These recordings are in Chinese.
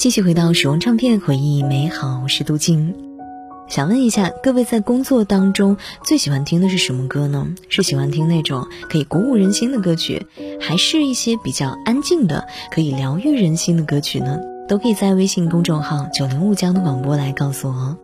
继续回到使用唱片，回忆美好，我是杜静。想问一下各位，在工作当中最喜欢听的是什么歌呢？是喜欢听那种可以鼓舞人心的歌曲，还是一些比较安静的可以疗愈人心的歌曲呢？都可以在微信公众号“九零五江的广播”来告诉我。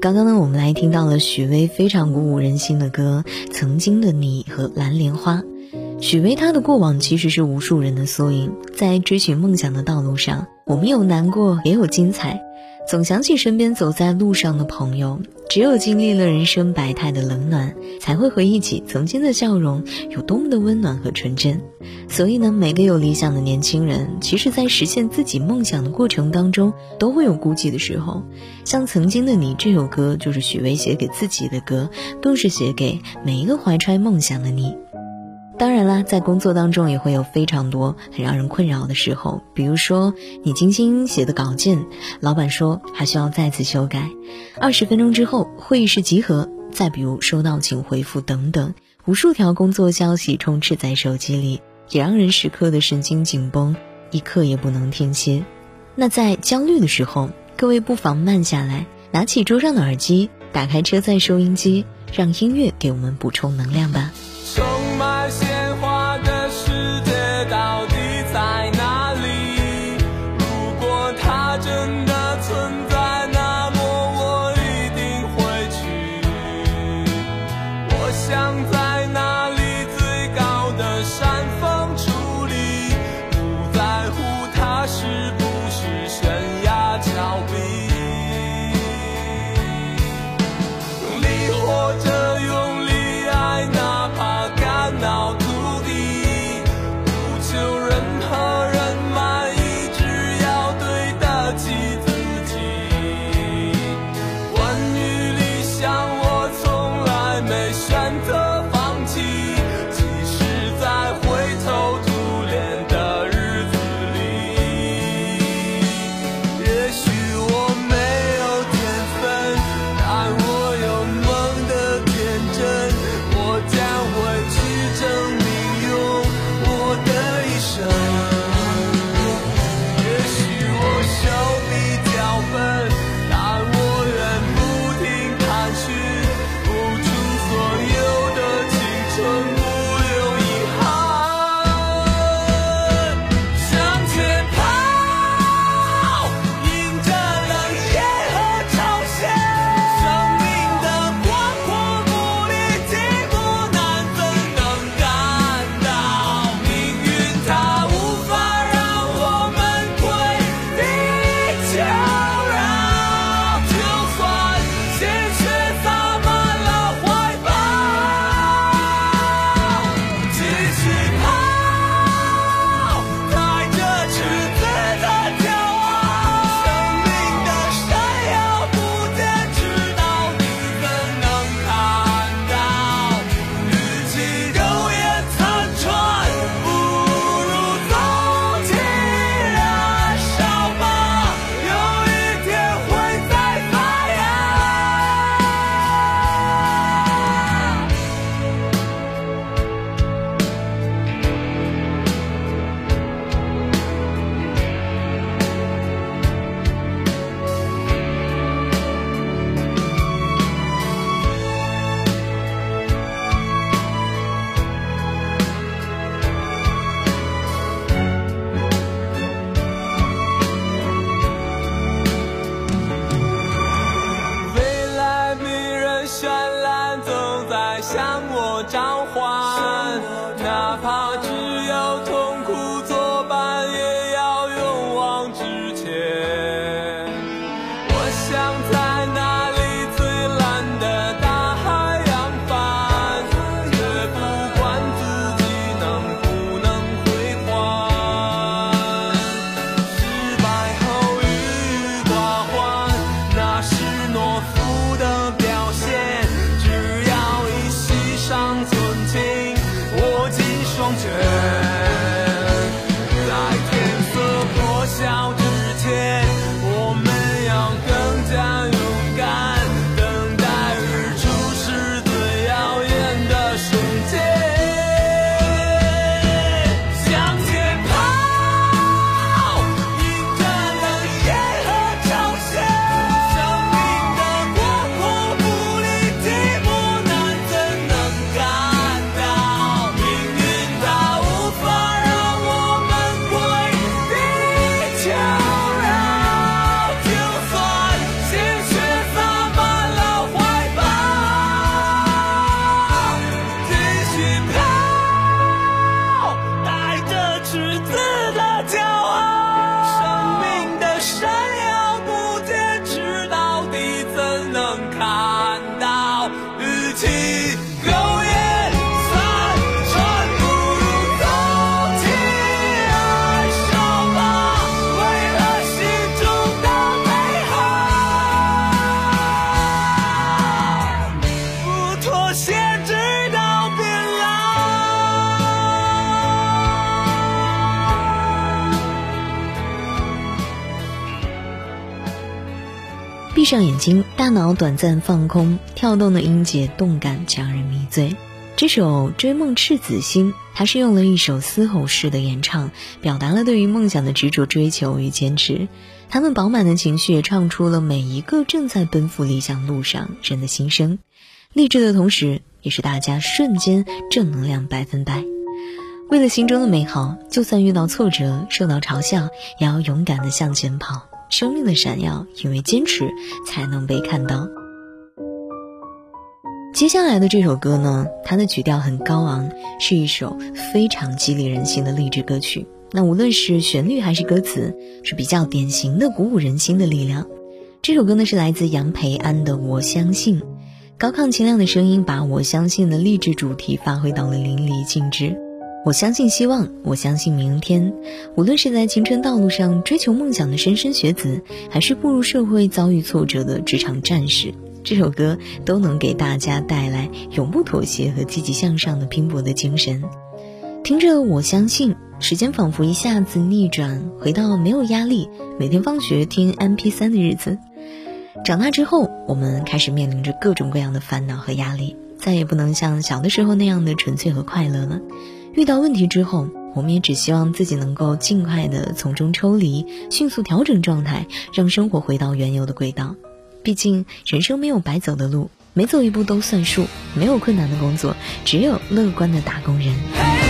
刚刚呢，我们来听到了许巍非常鼓舞人心的歌《曾经的你》和《蓝莲花》。许巍他的过往其实是无数人的缩影，在追寻梦想的道路上，我们有难过，也有精彩。总想起身边走在路上的朋友，只有经历了人生百态的冷暖，才会回忆起曾经的笑容有多么的温暖和纯真。所以呢，每个有理想的年轻人，其实，在实现自己梦想的过程当中，都会有孤寂的时候。像《曾经的你》这首歌，就是许巍写给自己的歌，更是写给每一个怀揣梦想的你。当然啦，在工作当中也会有非常多很让人困扰的时候，比如说你精心写的稿件，老板说还需要再次修改，二十分钟之后会议室集合，再比如收到请回复等等，无数条工作消息充斥在手机里，也让人时刻的神经紧绷，一刻也不能停歇。那在焦虑的时候，各位不妨慢下来，拿起桌上的耳机，打开车载收音机，让音乐给我们补充能量吧。闭上眼睛，大脑短暂放空，跳动的音节动感将人迷醉。这首《追梦赤子心》，它是用了一首嘶吼式的演唱，表达了对于梦想的执着追求与坚持。他们饱满的情绪也唱出了每一个正在奔赴理想路上人的心声，励志的同时，也是大家瞬间正能量百分百。为了心中的美好，就算遇到挫折、受到嘲笑，也要勇敢的向前跑。生命的闪耀，因为坚持才能被看到。接下来的这首歌呢，它的曲调很高昂，是一首非常激励人心的励志歌曲。那无论是旋律还是歌词，是比较典型的鼓舞人心的力量。这首歌呢是来自杨培安的《我相信》，高亢清亮的声音把我相信的励志主题发挥到了淋漓尽致。我相信希望，我相信明天。无论是在青春道路上追求梦想的莘莘学子，还是步入社会遭遇挫折的职场战士，这首歌都能给大家带来永不妥协和积极向上的拼搏的精神。听着，我相信，时间仿佛一下子逆转，回到没有压力，每天放学听 MP3 的日子。长大之后，我们开始面临着各种各样的烦恼和压力，再也不能像小的时候那样的纯粹和快乐了。遇到问题之后，我们也只希望自己能够尽快的从中抽离，迅速调整状态，让生活回到原有的轨道。毕竟人生没有白走的路，每走一步都算数。没有困难的工作，只有乐观的打工人。